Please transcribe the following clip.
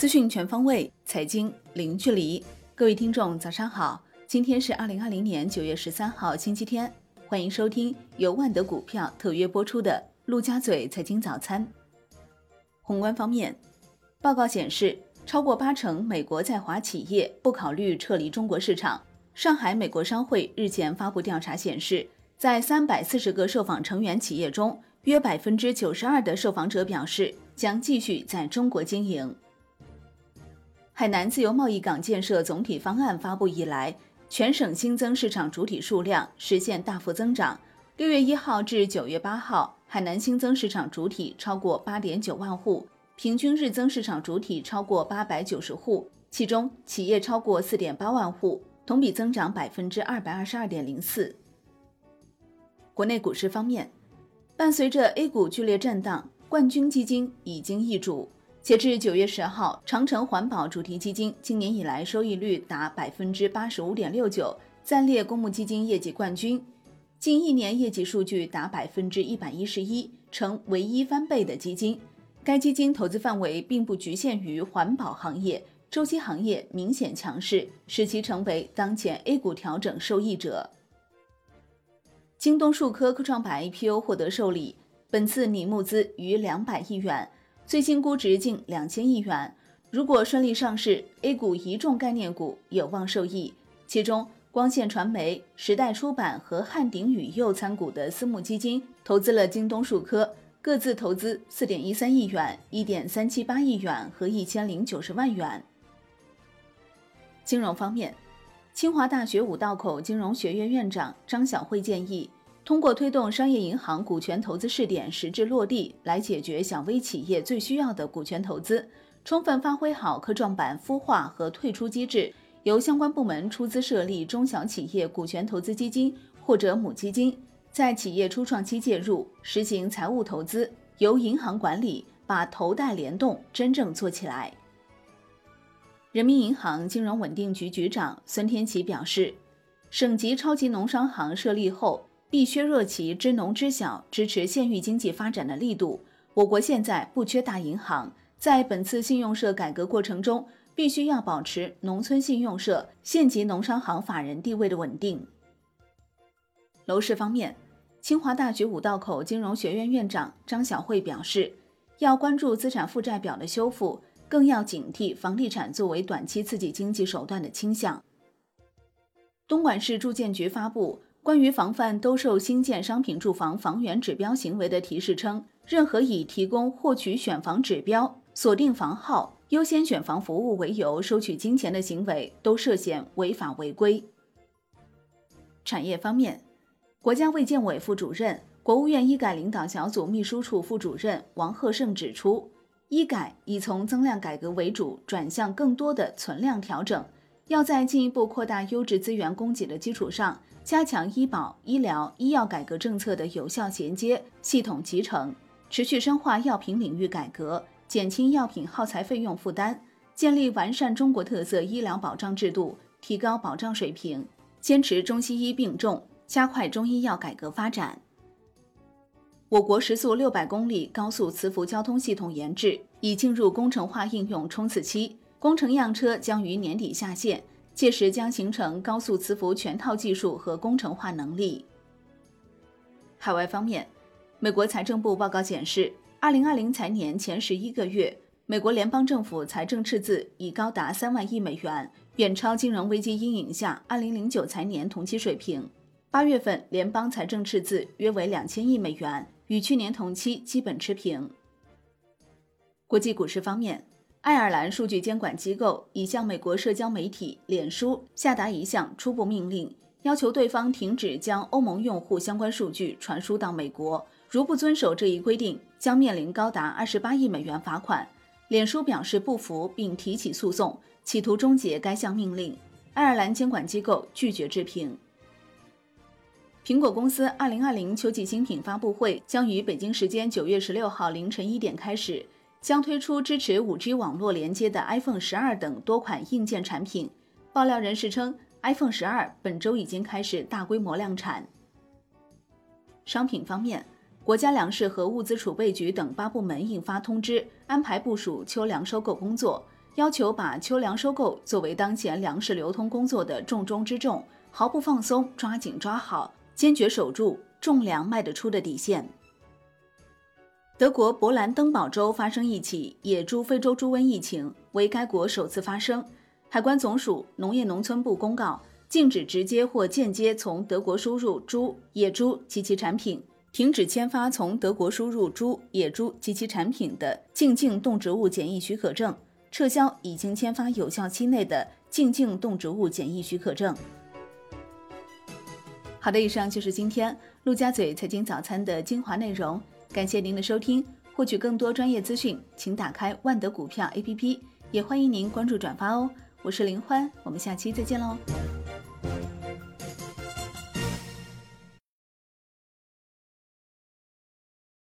资讯全方位，财经零距离。各位听众，早上好！今天是二零二零年九月十三号，星期天。欢迎收听由万德股票特约播出的《陆家嘴财经早餐》。宏观方面，报告显示，超过八成美国在华企业不考虑撤离中国市场。上海美国商会日前发布调查显示，在三百四十个受访成员企业中，约百分之九十二的受访者表示将继续在中国经营。海南自由贸易港建设总体方案发布以来，全省新增市场主体数量实现大幅增长。六月一号至九月八号，海南新增市场主体超过八点九万户，平均日增市场主体超过八百九十户，其中企业超过四点八万户，同比增长百分之二百二十二点零四。国内股市方面，伴随着 A 股剧烈震荡，冠军基金已经易主。截至九月十号，长城环保主题基金今年以来收益率达百分之八十五点六九，暂列公募基金业绩冠军。近一年业绩数据达百分之一百一十一，成唯一翻倍的基金。该基金投资范围并不局限于环保行业，周期行业明显强势，使其成为当前 A 股调整受益者。京东数科科创板 IPO 获得受理，本次拟募资逾两百亿元。最新估值近两千亿元，如果顺利上市，A 股一众概念股有望受益。其中，光线传媒、时代出版和汉鼎宇佑参股的私募基金投资了京东数科，各自投资四点一三亿元、一点三七八亿元和一千零九十万元。金融方面，清华大学五道口金融学院院长张晓慧建议。通过推动商业银行股权投资试点实质落地，来解决小微企业最需要的股权投资，充分发挥好科创板孵化和退出机制，由相关部门出资设立中小企业股权投资基金或者母基金，在企业初创期介入，实行财务投资，由银行管理，把投贷联动真正做起来。人民银行金融稳定局局长孙天琦表示，省级超级农商行设立后。必削弱其支农知小、支持县域经济发展的力度。我国现在不缺大银行，在本次信用社改革过程中，必须要保持农村信用社、县级农商行法人地位的稳定。楼市方面，清华大学五道口金融学院院长张晓慧表示，要关注资产负债表的修复，更要警惕房地产作为短期刺激经济手段的倾向。东莞市住建局发布。关于防范兜售新建商品住房房源指标行为的提示称，任何以提供获取选房指标、锁定房号、优先选房服务为由收取金钱的行为，都涉嫌违法违规。产业方面，国家卫健委副主任、国务院医改领导小组秘书处副主任王贺胜指出，医改已从增量改革为主，转向更多的存量调整，要在进一步扩大优质资源供给的基础上。加强医保、医疗、医药改革政策的有效衔接、系统集成，持续深化药品领域改革，减轻药品耗材费用负担，建立完善中国特色医疗保障制度，提高保障水平，坚持中西医并重，加快中医药改革发展。我国时速六百公里高速磁浮交通系统研制已进入工程化应用冲刺期，工程样车将于年底下线。届时将形成高速磁浮全套技术和工程化能力。海外方面，美国财政部报告显示，二零二零财年前十一个月，美国联邦政府财政赤字已高达三万亿美元，远超金融危机阴影下二零零九财年同期水平。八月份联邦财政赤字约为两千亿美元，与去年同期基本持平。国际股市方面。爱尔兰数据监管机构已向美国社交媒体脸书下达一项初步命令，要求对方停止将欧盟用户相关数据传输到美国。如不遵守这一规定，将面临高达二十八亿美元罚款。脸书表示不服，并提起诉讼，企图终结该项命令。爱尔兰监管机构拒绝置评。苹果公司二零二零秋季新品发布会将于北京时间九月十六号凌晨一点开始。将推出支持 5G 网络连接的 iPhone 十二等多款硬件产品。爆料人士称，iPhone 十二本周已经开始大规模量产。商品方面，国家粮食和物资储备局等八部门印发通知，安排部署秋粮收购工作。要求把秋粮收购作为当前粮食流通工作的重中之重，毫不放松，抓紧抓好，坚决守住种粮卖得出的底线。德国勃兰登堡州发生一起野猪非洲猪瘟疫情，为该国首次发生。海关总署、农业农村部公告，禁止直接或间接从德国输入猪、野猪及其产品，停止签发从德国输入猪、野猪及其产品的进境动植物检疫许可证，撤销已经签发有效期内的进境动植物检疫许可证。好的，以上就是今天陆家嘴财经早餐的精华内容，感谢您的收听。获取更多专业资讯，请打开万德股票 APP，也欢迎您关注转发哦。我是林欢，我们下期再见喽。